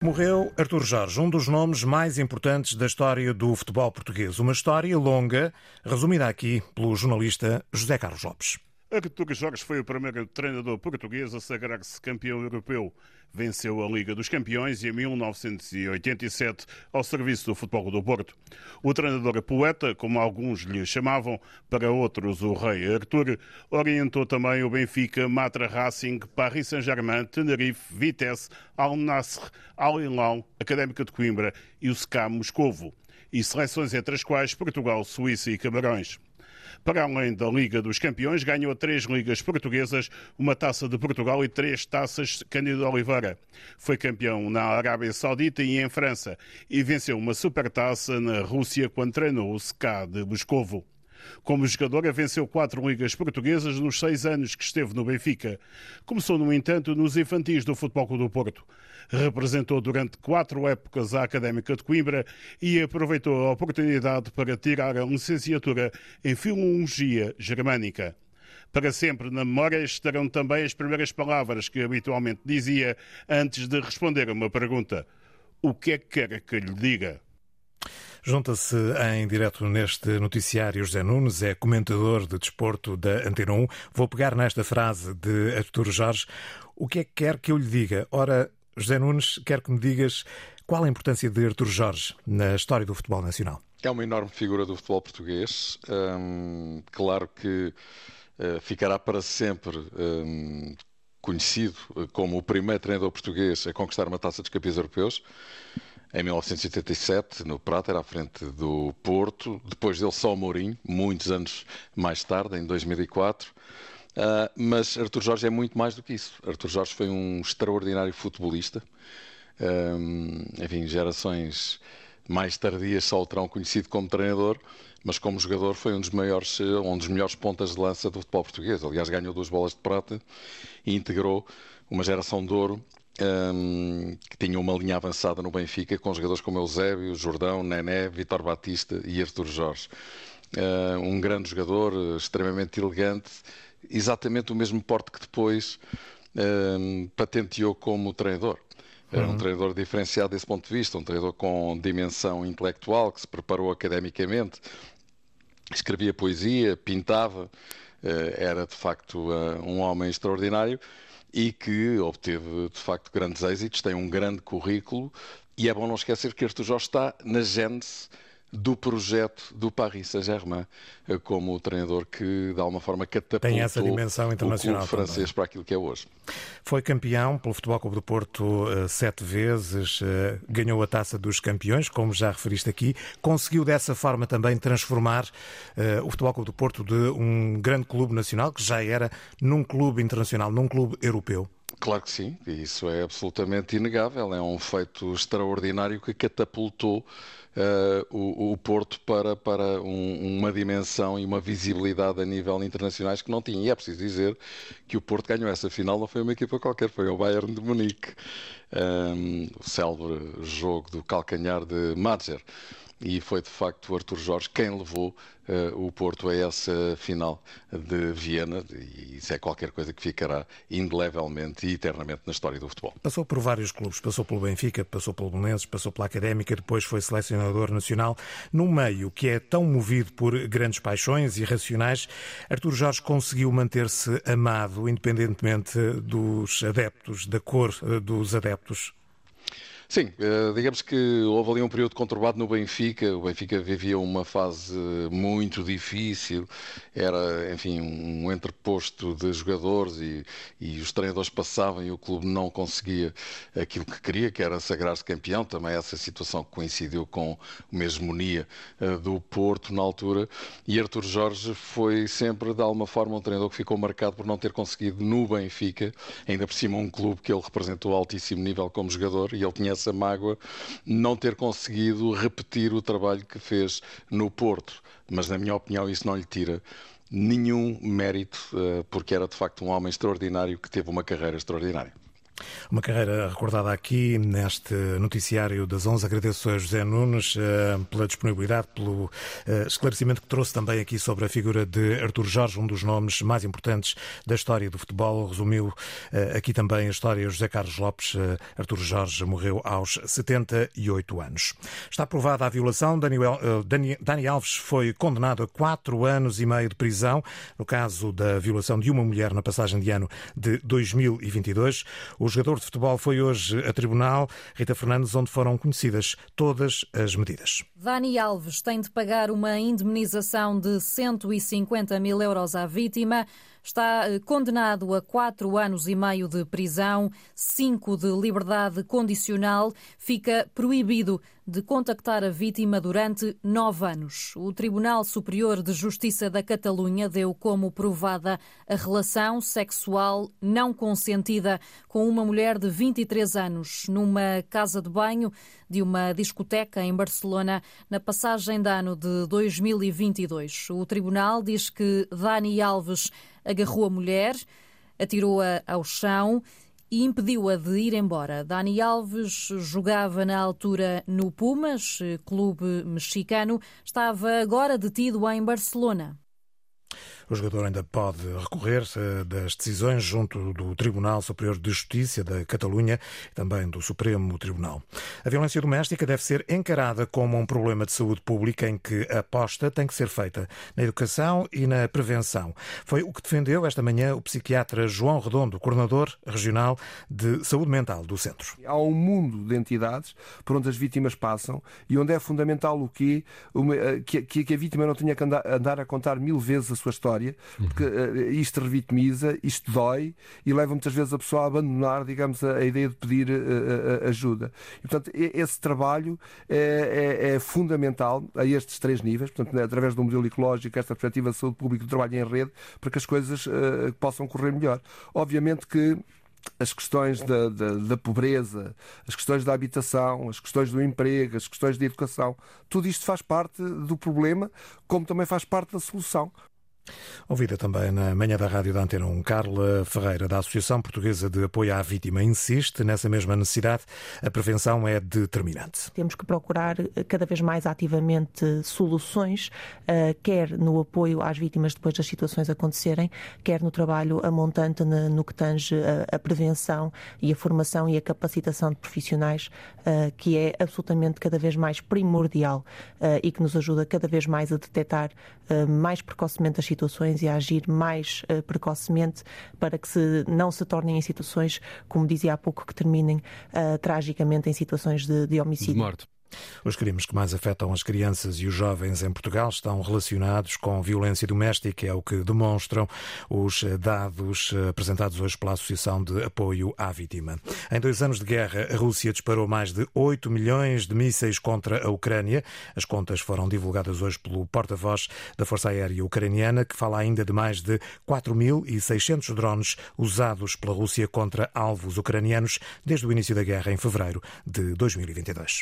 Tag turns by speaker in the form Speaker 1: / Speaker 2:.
Speaker 1: Morreu Artur Jorge, um dos nomes mais importantes da história do futebol português. Uma história longa, resumida aqui pelo jornalista José Carlos Lopes.
Speaker 2: Artur Jorge foi o primeiro treinador português a sagrar-se campeão europeu. Venceu a Liga dos Campeões em 1987 ao serviço do Futebol do Porto. O treinador poeta, como alguns lhe chamavam, para outros o rei Artur, orientou também o Benfica, Matra Racing, Paris Saint-Germain, Tenerife, Vitesse, Al Nasser, Al Hilal, Académica de Coimbra e o SCA Moscovo. E seleções entre as quais Portugal, Suíça e Camarões. Para além da Liga dos Campeões, ganhou três ligas portuguesas, uma taça de Portugal e três taças Cândido Oliveira. Foi campeão na Arábia Saudita e em França e venceu uma supertaça na Rússia quando treinou o SCA de Moscovo. Como jogadora, venceu quatro ligas portuguesas nos seis anos que esteve no Benfica. Começou, no entanto, nos infantis do Futebol Clube do Porto. Representou durante quatro épocas a Académica de Coimbra e aproveitou a oportunidade para tirar a licenciatura em Filologia Germânica. Para sempre na memória estarão também as primeiras palavras que habitualmente dizia antes de responder a uma pergunta. O que é que quer que lhe diga?
Speaker 1: Junta-se em direto neste noticiário José Nunes, é comentador de desporto da Antena 1. Vou pegar nesta frase de Arturo Jorge. O que é que quer que eu lhe diga? Ora, José Nunes, quero que me digas qual a importância de Arturo Jorge na história do futebol nacional.
Speaker 3: É uma enorme figura do futebol português. Hum, claro que uh, ficará para sempre hum, conhecido como o primeiro treinador português a conquistar uma taça dos campeões europeus em 1987, no Prater, à frente do Porto. Depois dele só o Mourinho, muitos anos mais tarde, em 2004. Uh, ah, mas Artur Jorge é muito mais do que isso. Artur Jorge foi um extraordinário futebolista. Um, enfim, gerações mais tardias só o terão conhecido como treinador, mas como jogador foi um dos maiores, um dos melhores pontas de lança do futebol português. Aliás, ganhou duas bolas de prata e integrou uma geração de ouro um, que tinha uma linha avançada no Benfica com jogadores como Eusébio, Jordão, Nené, Vitor Batista e Artur Jorge. Uh, um grande jogador, extremamente elegante, exatamente o mesmo porte que depois um, patenteou como treinador. Era um uhum. treinador diferenciado desse ponto de vista, um treinador com dimensão intelectual, que se preparou academicamente, escrevia poesia, pintava, eh, era de facto eh, um homem extraordinário e que obteve de facto grandes êxitos, tem um grande currículo e é bom não esquecer que Artur Jorge está na gênese do projeto do Paris Saint-Germain eh, como o treinador que de alguma forma catapultou
Speaker 1: Tem essa dimensão internacional
Speaker 3: o francês também. para aquilo que é hoje.
Speaker 1: Foi campeão pelo Futebol Clube do Porto eh, sete vezes, eh, ganhou a Taça dos Campeões, como já referiste aqui, conseguiu dessa forma também transformar o Futebol Clube do Porto de um grande clube nacional que já era num clube internacional, num clube europeu.
Speaker 3: Claro que sim, isso é absolutamente inegável. É um feito extraordinário que catapultou uh, o, o, Porto para, para um, uma dimensão e uma visibilidade a nível internacionais que não tinha. E é preciso dizer que o Porto ganhou essa final, não foi uma equipa qualquer, foi o Bayern de Munique. Um, ehm, o célebre jogo do calcanhar de Madger e foi de facto o Artur Jorge quem levou uh, o Porto a essa final de Viena e isso é qualquer coisa que ficará indelevelmente e eternamente na história do futebol.
Speaker 1: Passou por vários clubes, passou pelo Benfica, passou pelo Belenenses, passou pela Académica, depois foi selecionador nacional. Num meio que é tão movido por grandes paixões irracionais, Artur Jorge conseguiu manter-se amado independentemente dos adeptos, da cor eh, dos adeptos.
Speaker 3: Sim, eh, digamos que houve ali um período conturbado no Benfica. O Benfica vivia uma fase muito difícil, era, enfim, um entreposto de jogadores e, e os treinadores passavam e o clube não conseguia aquilo que queria, que era sagrar-se campeão. Também essa situação coincidiu com uma hegemonia eh, do Porto na altura. E Artur Jorge foi sempre, de alguma forma, um treinador que ficou marcado por não ter conseguido no Benfica, ainda por cima um clube que ele representou a altíssimo nível como jogador e ele tinha essa mágoa não ter conseguido repetir o trabalho que fez no Porto. Mas, na minha opinião, isso não lhe tira nenhum mérito, eh, porque era de facto um homem extraordinário que teve uma carreira extraordinária.
Speaker 1: Uma carreira recordada aqui neste noticiário das 11. Agradeço a José Nunes uh, pela disponibilidade, pelo uh, esclarecimento que trouxe também aqui sobre a figura de Artur Jorge, um dos nomes mais importantes da história do futebol. Resumiu uh, aqui também a história José Carlos Lopes. Artur Jorge morreu aos 78 anos. Está aprovada a violação. Daniel, Dani, Dani Alves foi condenado a quatro anos e meio de prisão no caso da violação de uma mulher na passagem de ano de 2022. O o jogador de futebol foi hoje a tribunal, Rita Fernandes, onde foram conhecidas todas as medidas.
Speaker 4: Dani Alves tem de pagar uma indemnização de 150 mil euros à vítima está eh, condenado a quatro anos e meio de prisão, cinco de liberdade condicional. Fica proibido de contactar a vítima durante nove anos. O Tribunal Superior de Justiça da Catalunha deu como provada a relação sexual não consentida com uma mulher de 23 anos numa casa de banho de uma discoteca em Barcelona na passagem de ano de 2022. O tribunal diz que Dani Alves agarrou a mulher, atirou-a ao chão e impediu-a de ir embora. Dani Alves jogava na altura no Pumas, clube mexicano, estava agora detido em Barcelona.
Speaker 1: O jogador ainda pode recorrer das decisões junto do Tribunal Superior de Justiça da Catalunha e também do Supremo Tribunal. A violência doméstica deve ser encarada como um problema de saúde pública em que a aposta tem que ser feita na educação e na prevenção. Foi o que defendeu esta manhã o psiquiatra João Redondo, coordenador regional de saúde mental do centro.
Speaker 5: Há um mundo de entidades por onde as vítimas passam e onde é fundamental o que, que a vítima não tenha que andar a contar mil vezes a sua história história, porque uh, isto revitimiza, isto dói e leva muitas vezes a pessoa a abandonar, digamos, a, a ideia de pedir uh, ajuda. E, portanto, esse trabalho é, é, é, fundamental a estes três níveis, portanto, né, através do modelo ecológico, esta perspectiva de saúde pública, do trabalho em rede, para que as coisas uh, possam correr melhor. Obviamente que as questões da, da, da, pobreza, as questões da habitação, as questões do emprego, as questões da educação, tudo isto faz parte do problema, como também faz parte da solução.
Speaker 1: Ouvida também na manhã da Rádio da Antena 1, Carla Ferreira, da Associação Portuguesa de Apoio à Vítima, insiste nessa mesma necessidade. A prevenção é determinante.
Speaker 6: Temos que procurar eh, cada vez mais ativamente soluções, eh, quer no apoio às vítimas depois das situações acontecerem, quer no trabalho a montante no que tange a prevenção e a formação e a capacitação de profissionais, eh, que é absolutamente cada vez mais primordial e que nos ajuda cada vez mais a detectar mais precocemente as situações situações e a agir mais uh, precocemente para que se, não se tornem em situações, como dizia há pouco, que terminem uh, tragicamente em situações de, de homicídio. De morte.
Speaker 1: Os crimes que mais afetam as crianças e os jovens em Portugal estão relacionados com violência doméstica, é o que demonstram os dados apresentados hoje pela Associação de Apoio à Vítima. Em dois anos de guerra, a Rússia disparou mais de 8 milhões de mísseis contra a Ucrânia. As contas foram divulgadas hoje pelo porta-voz da Força Aérea Ucraniana, que fala ainda de mais de 4.600 drones usados pela Rússia contra alvos ucranianos desde o início da guerra em fevereiro de 2022.